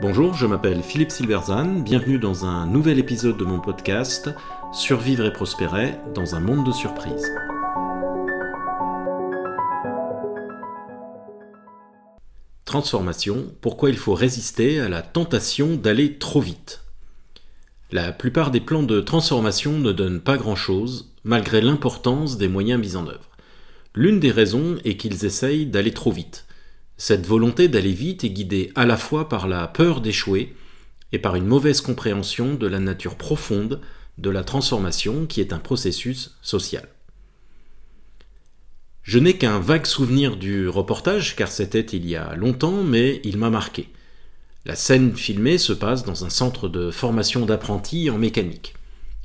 Bonjour, je m'appelle Philippe Silverzan, bienvenue dans un nouvel épisode de mon podcast Survivre et prospérer dans un monde de surprises. Transformation, pourquoi il faut résister à la tentation d'aller trop vite? La plupart des plans de transformation ne donnent pas grand-chose, malgré l'importance des moyens mis en œuvre. L'une des raisons est qu'ils essayent d'aller trop vite. Cette volonté d'aller vite est guidée à la fois par la peur d'échouer et par une mauvaise compréhension de la nature profonde de la transformation qui est un processus social. Je n'ai qu'un vague souvenir du reportage car c'était il y a longtemps mais il m'a marqué. La scène filmée se passe dans un centre de formation d'apprentis en mécanique.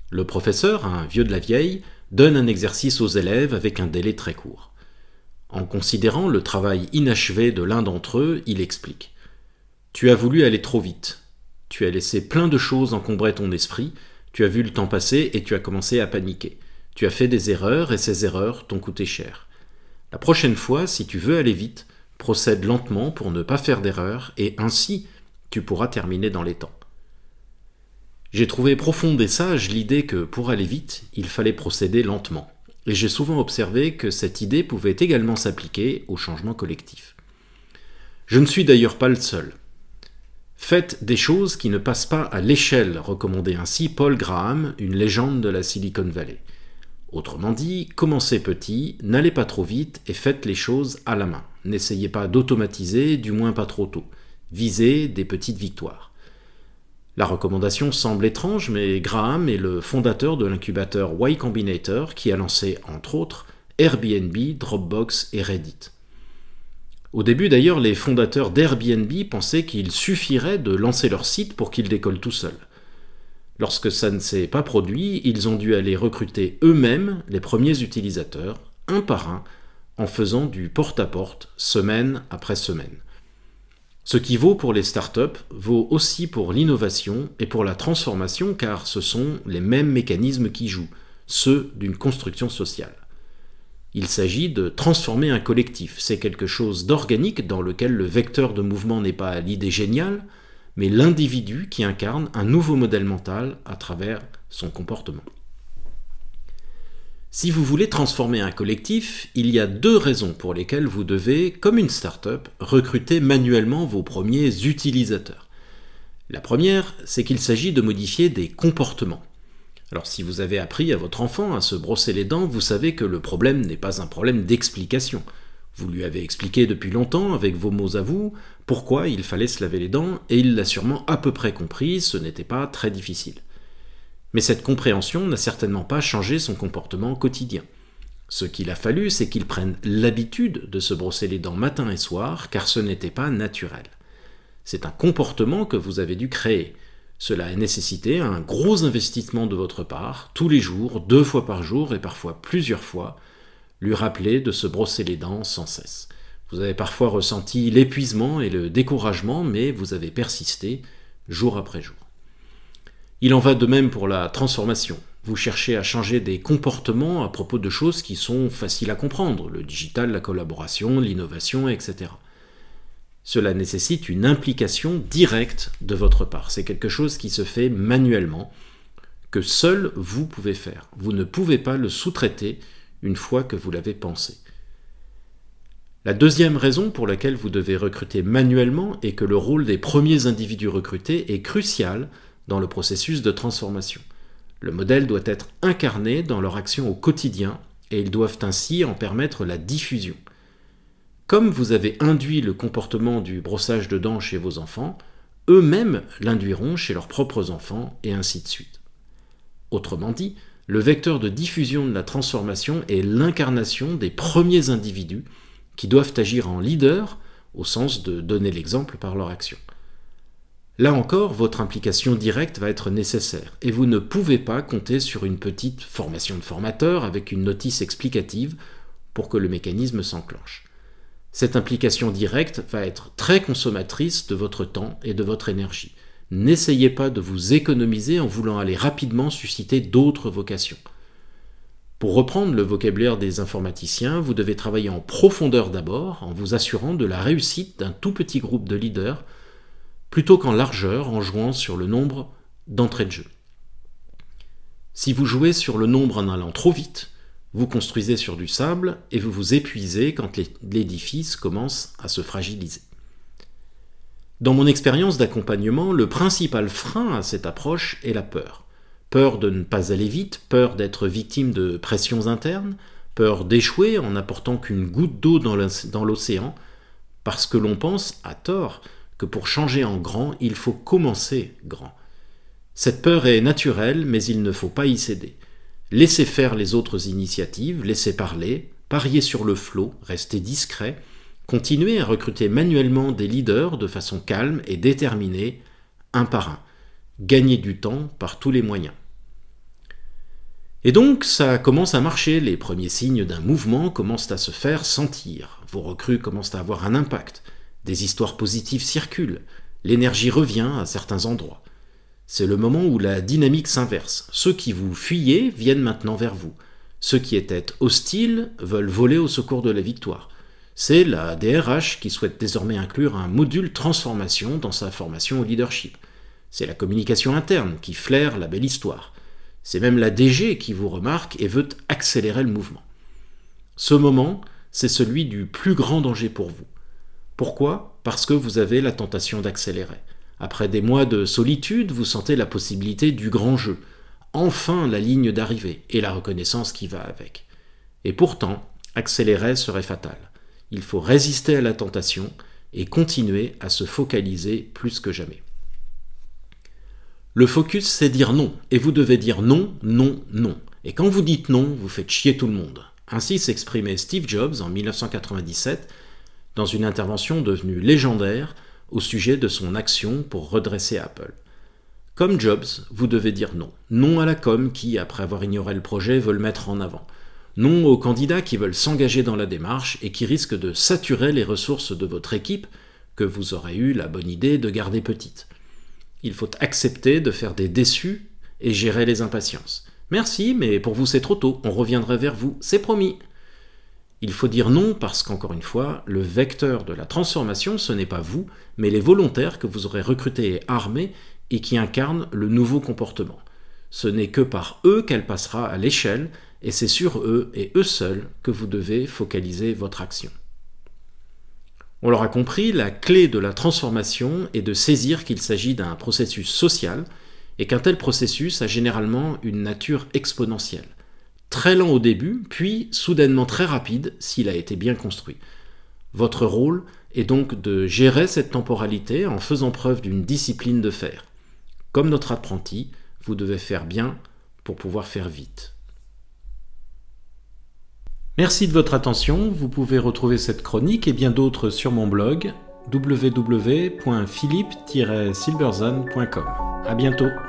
Le professeur, un vieux de la vieille, donne un exercice aux élèves avec un délai très court. En considérant le travail inachevé de l'un d'entre eux, il explique. Tu as voulu aller trop vite. Tu as laissé plein de choses encombrer ton esprit, tu as vu le temps passer et tu as commencé à paniquer. Tu as fait des erreurs et ces erreurs t'ont coûté cher. La prochaine fois, si tu veux aller vite, procède lentement pour ne pas faire d'erreurs et ainsi tu pourras terminer dans les temps. J'ai trouvé profonde et sage l'idée que pour aller vite, il fallait procéder lentement et j'ai souvent observé que cette idée pouvait également s'appliquer au changement collectif. Je ne suis d'ailleurs pas le seul. Faites des choses qui ne passent pas à l'échelle, recommandait ainsi Paul Graham, une légende de la Silicon Valley. Autrement dit, commencez petit, n'allez pas trop vite et faites les choses à la main. N'essayez pas d'automatiser, du moins pas trop tôt. Visez des petites victoires. La recommandation semble étrange, mais Graham est le fondateur de l'incubateur Y Combinator qui a lancé, entre autres, Airbnb, Dropbox et Reddit. Au début d'ailleurs, les fondateurs d'Airbnb pensaient qu'il suffirait de lancer leur site pour qu'il décolle tout seul. Lorsque ça ne s'est pas produit, ils ont dû aller recruter eux-mêmes les premiers utilisateurs, un par un, en faisant du porte-à-porte, semaine après semaine. Ce qui vaut pour les startups vaut aussi pour l'innovation et pour la transformation car ce sont les mêmes mécanismes qui jouent, ceux d'une construction sociale. Il s'agit de transformer un collectif, c'est quelque chose d'organique dans lequel le vecteur de mouvement n'est pas l'idée géniale, mais l'individu qui incarne un nouveau modèle mental à travers son comportement. Si vous voulez transformer un collectif, il y a deux raisons pour lesquelles vous devez, comme une start-up, recruter manuellement vos premiers utilisateurs. La première, c'est qu'il s'agit de modifier des comportements. Alors si vous avez appris à votre enfant à se brosser les dents, vous savez que le problème n'est pas un problème d'explication. Vous lui avez expliqué depuis longtemps, avec vos mots à vous, pourquoi il fallait se laver les dents, et il l'a sûrement à peu près compris, ce n'était pas très difficile. Mais cette compréhension n'a certainement pas changé son comportement quotidien. Ce qu'il a fallu, c'est qu'il prenne l'habitude de se brosser les dents matin et soir, car ce n'était pas naturel. C'est un comportement que vous avez dû créer. Cela a nécessité un gros investissement de votre part, tous les jours, deux fois par jour et parfois plusieurs fois, lui rappeler de se brosser les dents sans cesse. Vous avez parfois ressenti l'épuisement et le découragement, mais vous avez persisté jour après jour. Il en va de même pour la transformation. Vous cherchez à changer des comportements à propos de choses qui sont faciles à comprendre, le digital, la collaboration, l'innovation, etc. Cela nécessite une implication directe de votre part. C'est quelque chose qui se fait manuellement, que seul vous pouvez faire. Vous ne pouvez pas le sous-traiter une fois que vous l'avez pensé. La deuxième raison pour laquelle vous devez recruter manuellement est que le rôle des premiers individus recrutés est crucial dans le processus de transformation. Le modèle doit être incarné dans leur action au quotidien et ils doivent ainsi en permettre la diffusion. Comme vous avez induit le comportement du brossage de dents chez vos enfants, eux-mêmes l'induiront chez leurs propres enfants et ainsi de suite. Autrement dit, le vecteur de diffusion de la transformation est l'incarnation des premiers individus qui doivent agir en leader au sens de donner l'exemple par leur action. Là encore, votre implication directe va être nécessaire, et vous ne pouvez pas compter sur une petite formation de formateur avec une notice explicative pour que le mécanisme s'enclenche. Cette implication directe va être très consommatrice de votre temps et de votre énergie. N'essayez pas de vous économiser en voulant aller rapidement susciter d'autres vocations. Pour reprendre le vocabulaire des informaticiens, vous devez travailler en profondeur d'abord, en vous assurant de la réussite d'un tout petit groupe de leaders, plutôt qu'en largeur, en jouant sur le nombre d'entrées de jeu. Si vous jouez sur le nombre en allant trop vite, vous construisez sur du sable et vous vous épuisez quand l'édifice commence à se fragiliser. Dans mon expérience d'accompagnement, le principal frein à cette approche est la peur. Peur de ne pas aller vite, peur d'être victime de pressions internes, peur d'échouer en n'apportant qu'une goutte d'eau dans l'océan, parce que l'on pense, à tort, que pour changer en grand, il faut commencer grand. Cette peur est naturelle, mais il ne faut pas y céder. Laissez faire les autres initiatives, laissez parler, parier sur le flot, restez discret, continuez à recruter manuellement des leaders de façon calme et déterminée, un par un. Gagnez du temps par tous les moyens. Et donc, ça commence à marcher, les premiers signes d'un mouvement commencent à se faire sentir, vos recrues commencent à avoir un impact, des histoires positives circulent, l'énergie revient à certains endroits. C'est le moment où la dynamique s'inverse. Ceux qui vous fuyez viennent maintenant vers vous. Ceux qui étaient hostiles veulent voler au secours de la victoire. C'est la DRH qui souhaite désormais inclure un module transformation dans sa formation au leadership. C'est la communication interne qui flaire la belle histoire. C'est même la DG qui vous remarque et veut accélérer le mouvement. Ce moment, c'est celui du plus grand danger pour vous. Pourquoi? Parce que vous avez la tentation d'accélérer. Après des mois de solitude, vous sentez la possibilité du grand jeu, enfin la ligne d'arrivée et la reconnaissance qui va avec. Et pourtant, accélérer serait fatal. Il faut résister à la tentation et continuer à se focaliser plus que jamais. Le focus, c'est dire non, et vous devez dire non, non, non. Et quand vous dites non, vous faites chier tout le monde. Ainsi s'exprimait Steve Jobs en 1997 dans une intervention devenue légendaire au sujet de son action pour redresser Apple. Comme Jobs, vous devez dire non. Non à la com qui, après avoir ignoré le projet, veut le mettre en avant. Non aux candidats qui veulent s'engager dans la démarche et qui risquent de saturer les ressources de votre équipe que vous aurez eu la bonne idée de garder petite. Il faut accepter de faire des déçus et gérer les impatiences. Merci, mais pour vous c'est trop tôt, on reviendrait vers vous, c'est promis. Il faut dire non parce qu'encore une fois, le vecteur de la transformation, ce n'est pas vous, mais les volontaires que vous aurez recrutés et armés et qui incarnent le nouveau comportement. Ce n'est que par eux qu'elle passera à l'échelle, et c'est sur eux et eux seuls que vous devez focaliser votre action. On l'aura compris, la clé de la transformation est de saisir qu'il s'agit d'un processus social et qu'un tel processus a généralement une nature exponentielle très lent au début, puis soudainement très rapide s'il a été bien construit. Votre rôle est donc de gérer cette temporalité en faisant preuve d'une discipline de faire. Comme notre apprenti, vous devez faire bien pour pouvoir faire vite. Merci de votre attention, vous pouvez retrouver cette chronique et bien d'autres sur mon blog www.philippe-silberzan.com. À bientôt.